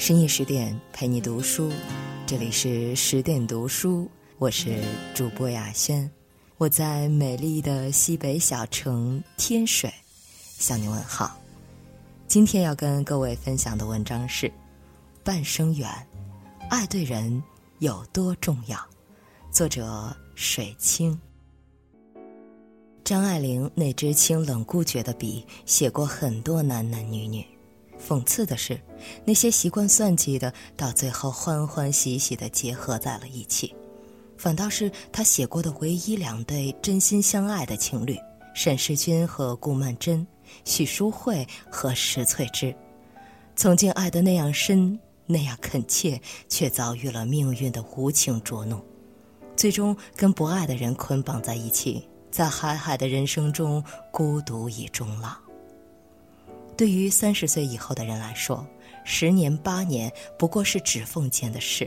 深夜十点陪你读书，这里是十点读书，我是主播雅轩，我在美丽的西北小城天水向你问好。今天要跟各位分享的文章是《半生缘》，爱对人有多重要？作者水清。张爱玲那支清冷孤绝的笔，写过很多男男女女。讽刺的是，那些习惯算计的，到最后欢欢喜喜的结合在了一起，反倒是他写过的唯一两对真心相爱的情侣——沈世钧和顾曼桢，许淑慧和石翠芝，曾经爱得那样深，那样恳切，却遭遇了命运的无情捉弄，最终跟不爱的人捆绑在一起，在海海的人生中孤独以终老。对于三十岁以后的人来说，十年八年不过是指缝间的事；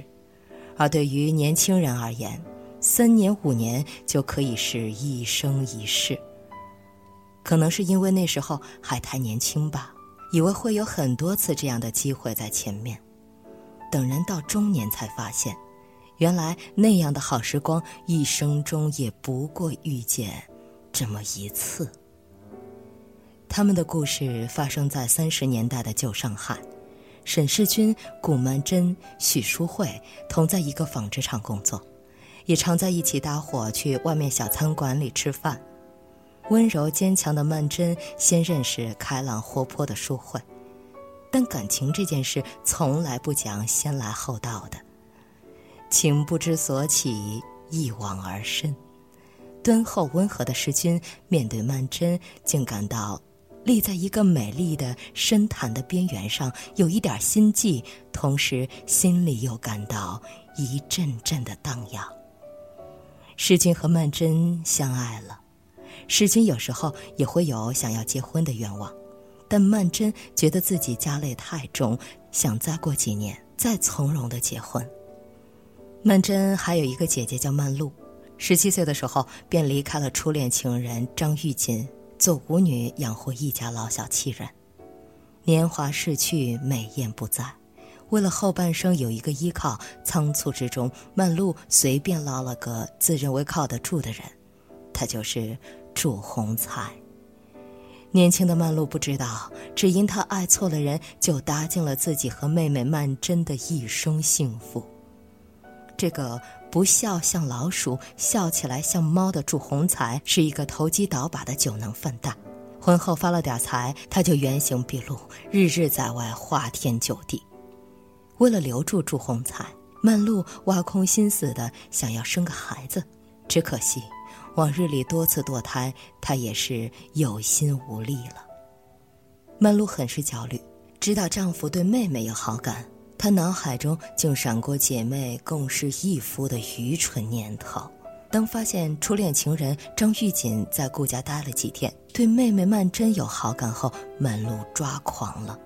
而对于年轻人而言，三年五年就可以是一生一世。可能是因为那时候还太年轻吧，以为会有很多次这样的机会在前面。等人到中年才发现，原来那样的好时光，一生中也不过遇见这么一次。他们的故事发生在三十年代的旧上海，沈世钧、顾曼桢、许淑慧同在一个纺织厂工作，也常在一起搭伙去外面小餐馆里吃饭。温柔坚强的曼桢先认识开朗活泼的淑慧，但感情这件事从来不讲先来后到的，情不知所起，一往而深。敦厚温和的世钧面对曼桢，竟感到。立在一个美丽的深潭的边缘上，有一点心悸，同时心里又感到一阵阵的荡漾。世钧和曼桢相爱了，世钧有时候也会有想要结婚的愿望，但曼桢觉得自己家累太重，想再过几年再从容的结婚。曼桢还有一个姐姐叫曼璐，十七岁的时候便离开了初恋情人张玉锦。做舞女养活一家老小七人，年华逝去，美艳不在。为了后半生有一个依靠，仓促之中，曼璐随便捞了个自认为靠得住的人，他就是祝鸿才。年轻的曼璐不知道，只因他爱错了人，就搭进了自己和妹妹曼桢的一生幸福。这个。不笑像老鼠，笑起来像猫的祝鸿才是一个投机倒把的酒囊饭袋。婚后发了点财，他就原形毕露，日日在外花天酒地。为了留住祝鸿才，曼璐挖空心思的想要生个孩子，只可惜往日里多次堕胎，她也是有心无力了。曼璐很是焦虑，知道丈夫对妹妹有好感。她脑海中竟闪过姐妹共侍一夫的愚蠢念头。当发现初恋情人张玉锦在顾家待了几天，对妹妹曼桢有好感后，满路抓狂了。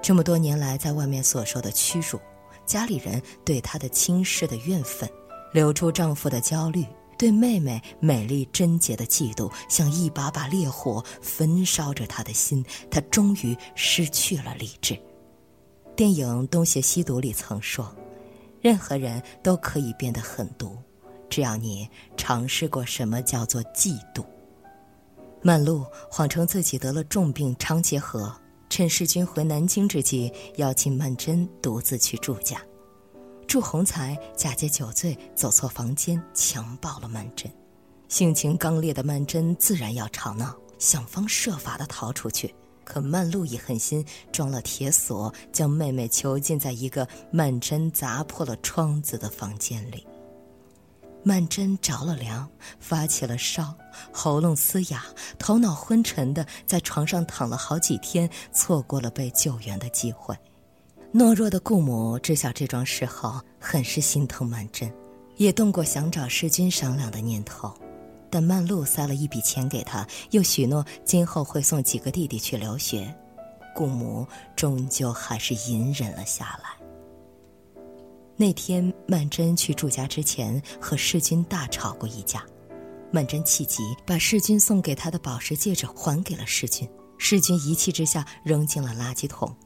这么多年来在外面所受的屈辱，家里人对她的轻视的怨愤，流出丈夫的焦虑，对妹妹美丽贞洁的嫉妒，像一把把烈火焚烧着她的心。她终于失去了理智。电影《东邪西毒》里曾说：“任何人都可以变得狠毒，只要你尝试过什么叫做嫉妒。”曼璐谎称自己得了重病肠结核，趁世钧回南京之际，邀请曼桢独自去住家。祝鸿才假借酒醉走错房间，强暴了曼桢。性情刚烈的曼桢自然要吵闹，想方设法的逃出去。可曼露一狠心，装了铁锁，将妹妹囚禁在一个曼桢砸破了窗子的房间里。曼桢着了凉，发起了烧，喉咙嘶哑，头脑昏沉的在床上躺了好几天，错过了被救援的机会。懦弱的顾母知晓这桩事后，很是心疼曼桢，也动过想找世钧商量的念头。但曼璐塞了一笔钱给他，又许诺今后会送几个弟弟去留学，顾母终究还是隐忍了下来。那天，曼桢去祝家之前和世钧大吵过一架，曼桢气急，把世钧送给她的宝石戒指还给了世钧，世钧一气之下扔进了垃圾桶。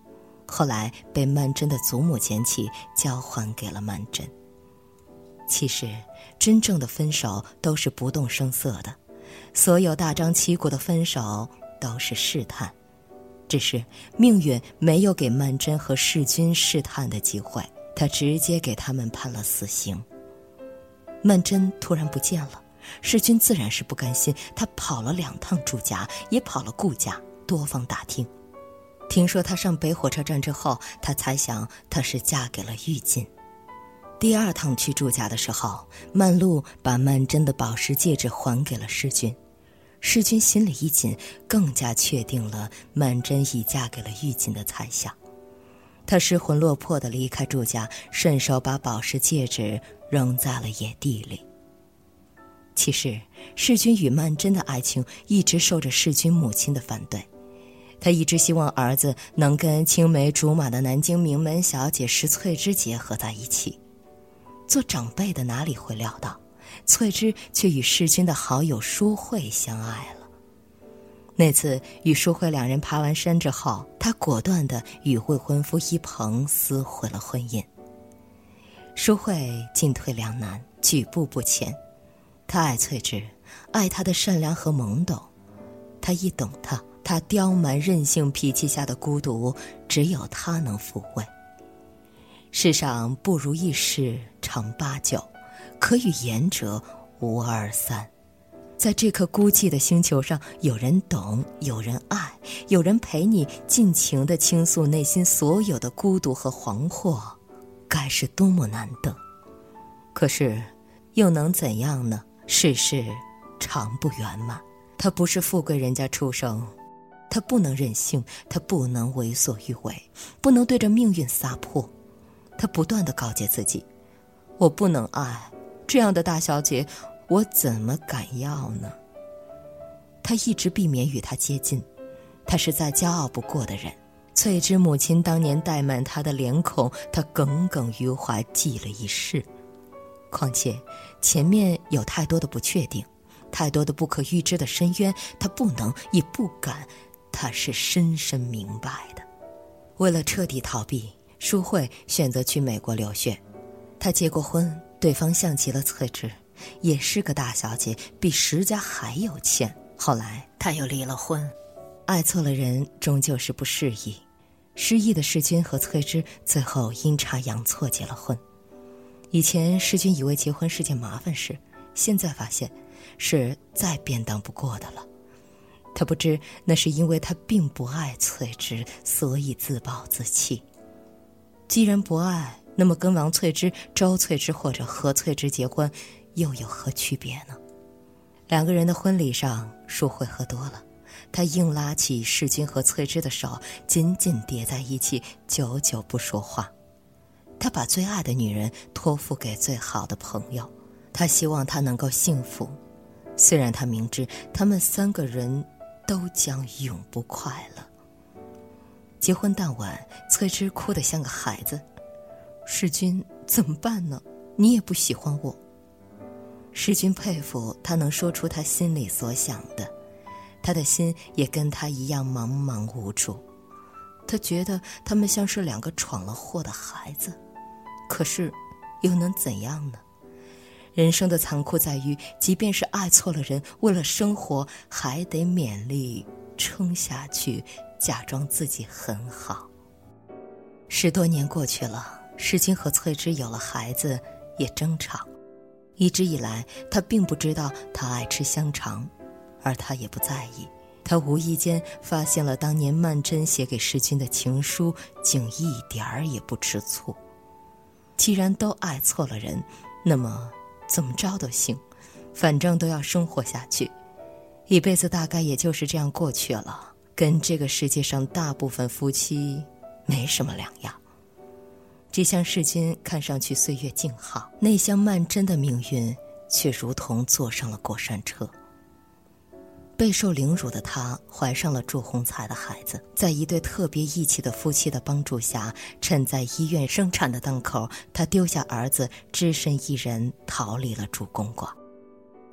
后来被曼桢的祖母捡起，交还给了曼桢。其实，真正的分手都是不动声色的，所有大张旗鼓的分手都是试探，只是命运没有给曼桢和世钧试探的机会，他直接给他们判了死刑。曼桢突然不见了，世钧自然是不甘心，他跑了两趟朱家，也跑了顾家，多方打听。听说她上北火车站之后，他猜想她是嫁给了玉进。第二趟去祝家的时候，曼璐把曼桢的宝石戒指还给了世君，世君心里一紧，更加确定了曼桢已嫁给了玉锦的猜想。他失魂落魄地离开祝家，顺手把宝石戒指扔在了野地里。其实，世君与曼桢的爱情一直受着世君母亲的反对，他一直希望儿子能跟青梅竹马的南京名门小姐石翠芝结合在一起。做长辈的哪里会料到，翠芝却与世君的好友舒慧相爱了。那次与舒慧两人爬完山之后，他果断地与未婚夫一鹏撕毁了婚姻。舒慧进退两难，举步不前。他爱翠芝，爱她的善良和懵懂。他一懂她，她刁蛮任性脾气下的孤独，只有他能抚慰。世上不如意事常八九，可与言者无二三。在这颗孤寂的星球上，有人懂，有人爱，有人陪你尽情的倾诉内心所有的孤独和惶惑，该是多么难得。可是，又能怎样呢？世事常不圆满。他不是富贵人家出生，他不能任性，他不能为所欲为，不能对着命运撒泼。他不断的告诫自己：“我不能爱这样的大小姐，我怎么敢要呢？”他一直避免与她接近，他是再骄傲不过的人。翠芝母亲当年怠慢他的脸孔，他耿耿于怀，记了一世。况且前面有太多的不确定，太多的不可预知的深渊，他不能也不敢。他是深深明白的。为了彻底逃避。舒慧选择去美国留学，她结过婚，对方像极了翠芝，也是个大小姐，比石家还有钱。后来她又离了婚，爱错了人，终究是不适宜。失意的世君和翠芝最后阴差阳错结了婚。以前世君以为结婚是件麻烦事，现在发现是再便当不过的了。他不知那是因为他并不爱翠芝，所以自暴自弃。既然不爱，那么跟王翠芝、周翠芝或者何翠芝结婚，又有何区别呢？两个人的婚礼上，淑慧喝多了，她硬拉起世君和翠芝的手，紧紧叠在一起，久久不说话。他把最爱的女人托付给最好的朋友，他希望她能够幸福，虽然他明知他们三个人都将永不快乐。结婚当晚，翠芝哭得像个孩子。世君怎么办呢？你也不喜欢我。世君佩服他能说出他心里所想的，他的心也跟他一样茫茫无助。他觉得他们像是两个闯了祸的孩子，可是，又能怎样呢？人生的残酷在于，即便是爱错了人，为了生活，还得勉力撑下去。假装自己很好。十多年过去了，世君和翠芝有了孩子，也争吵。一直以来，他并不知道他爱吃香肠，而他也不在意。他无意间发现了当年曼桢写给世君的情书，竟一点儿也不吃醋。既然都爱错了人，那么怎么着都行，反正都要生活下去，一辈子大概也就是这样过去了。跟这个世界上大部分夫妻没什么两样。这厢世君看上去岁月静好，那厢曼桢的命运却如同坐上了过山车。备受凌辱的她怀上了祝鸿才的孩子，在一对特别义气的夫妻的帮助下，趁在医院生产的当口，她丢下儿子，只身一人逃离了祝公馆。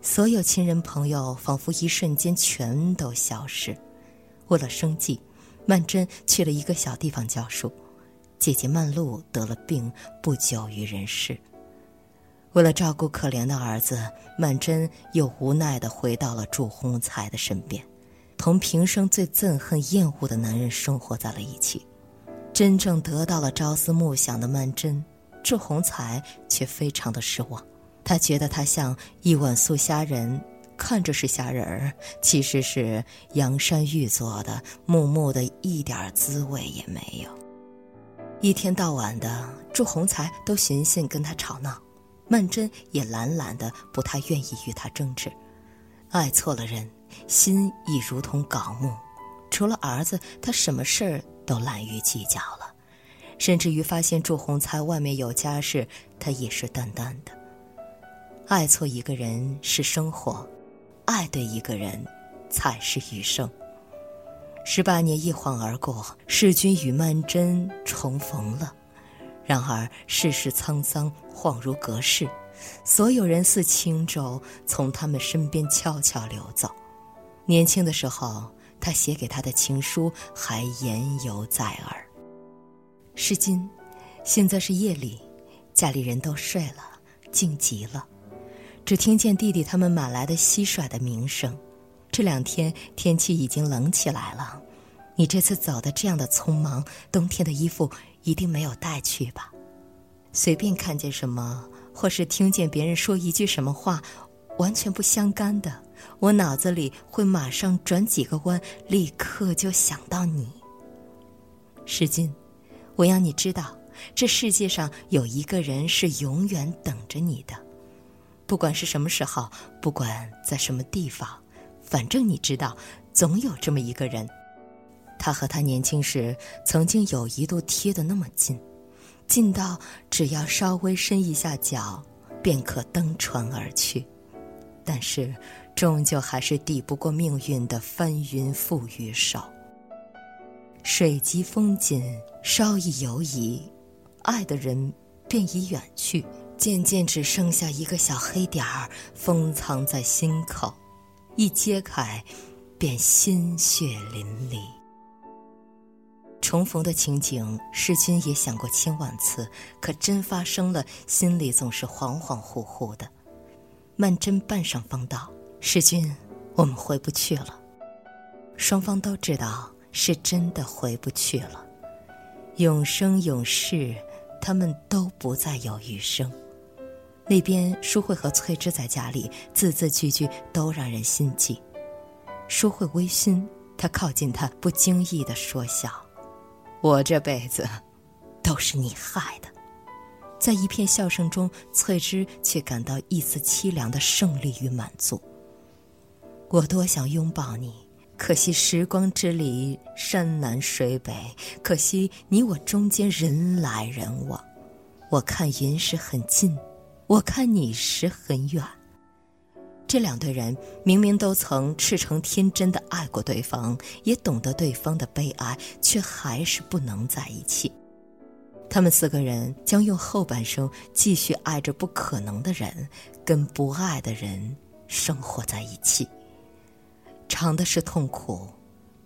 所有亲人朋友仿佛一瞬间全都消失。为了生计，曼桢去了一个小地方教书。姐姐曼璐得了病，不久于人世。为了照顾可怜的儿子，曼桢又无奈地回到了祝鸿才的身边，同平生最憎恨厌恶的男人生活在了一起。真正得到了朝思暮想的曼桢，祝鸿才却非常的失望。他觉得他像一碗素虾仁，看着是虾仁儿，其实是阳山玉做的，木木的，一点滋味也没有。一天到晚的，祝鸿才都寻衅跟他吵闹。曼桢也懒懒的，不太愿意与他争执。爱错了人，心亦如同槁木。除了儿子，他什么事儿都懒于计较了。甚至于发现祝鸿才外面有家室，他也是淡淡的。爱错一个人是生活，爱对一个人才是余生。十八年一晃而过，世君与曼桢重逢了。然而世事沧桑，恍如隔世，所有人似轻舟，从他们身边悄悄流走。年轻的时候，他写给他的情书还言犹在耳。是今，现在是夜里，家里人都睡了，静极了，只听见弟弟他们买来的蟋蟀的鸣声。这两天天气已经冷起来了，你这次走的这样的匆忙，冬天的衣服。一定没有带去吧？随便看见什么，或是听见别人说一句什么话，完全不相干的，我脑子里会马上转几个弯，立刻就想到你。世君，我要你知道，这世界上有一个人是永远等着你的，不管是什么时候，不管在什么地方，反正你知道，总有这么一个人。他和他年轻时曾经有一度贴得那么近，近到只要稍微伸一下脚，便可登船而去。但是，终究还是抵不过命运的翻云覆雨手。水急风紧，稍一犹疑，爱的人便已远去，渐渐只剩下一个小黑点儿封藏在心口，一揭开，便鲜血淋漓。重逢的情景，世君也想过千万次，可真发生了，心里总是恍恍惚惚的。曼桢半晌方道：“世君，我们回不去了。”双方都知道是真的回不去了。永生永世，他们都不再有余生。那边淑慧和翠芝在家里，字字句句都让人心悸。淑慧微醺，他靠近她，不经意的说笑。我这辈子，都是你害的。在一片笑声中，翠芝却感到一丝凄凉的胜利与满足。我多想拥抱你，可惜时光之里山南水北，可惜你我中间人来人往。我看云时很近，我看你时很远。这两对人明明都曾赤诚天真的爱过对方，也懂得对方的悲哀，却还是不能在一起。他们四个人将用后半生继续爱着不可能的人，跟不爱的人生活在一起。长的是痛苦，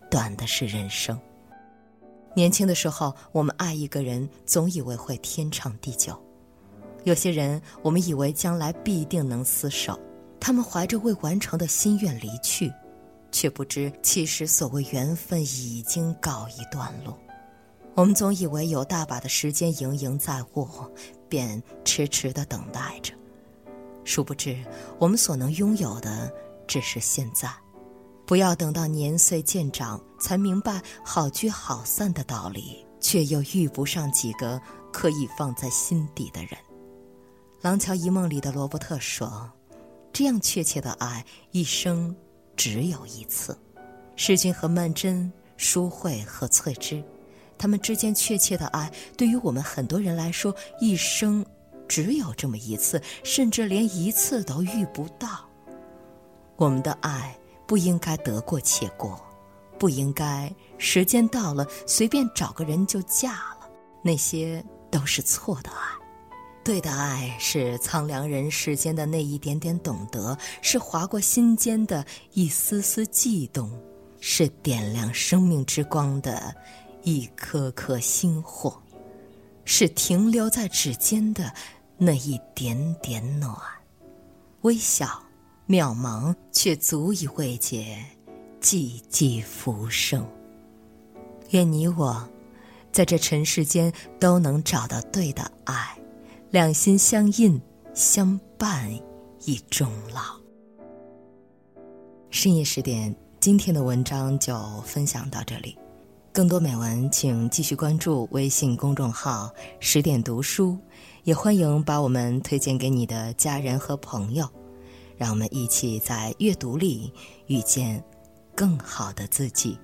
短的是人生。年轻的时候，我们爱一个人，总以为会天长地久；有些人，我们以为将来必定能厮守。他们怀着未完成的心愿离去，却不知其实所谓缘分已经告一段落。我们总以为有大把的时间盈盈在握，便迟迟的等待着。殊不知，我们所能拥有的只是现在。不要等到年岁渐长，才明白好聚好散的道理，却又遇不上几个可以放在心底的人。《廊桥遗梦》里的罗伯特说。这样确切的爱，一生只有一次。世君和曼桢、淑慧和翠芝，他们之间确切的爱，对于我们很多人来说，一生只有这么一次，甚至连一次都遇不到。我们的爱不应该得过且过，不应该时间到了随便找个人就嫁了，那些都是错的爱。对的爱是苍凉人世间的那一点点懂得，是划过心间的一丝丝悸动，是点亮生命之光的一颗颗星火。是停留在指尖的那一点点暖，微小渺茫，却足以慰藉寂寂浮生。愿你我，在这尘世间都能找到对的爱，两心相印，相伴以终老。深夜十点，今天的文章就分享到这里。更多美文，请继续关注微信公众号“十点读书”，也欢迎把我们推荐给你的家人和朋友，让我们一起在阅读里遇见更好的自己。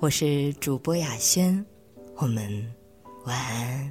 我是主播雅轩，我们晚安。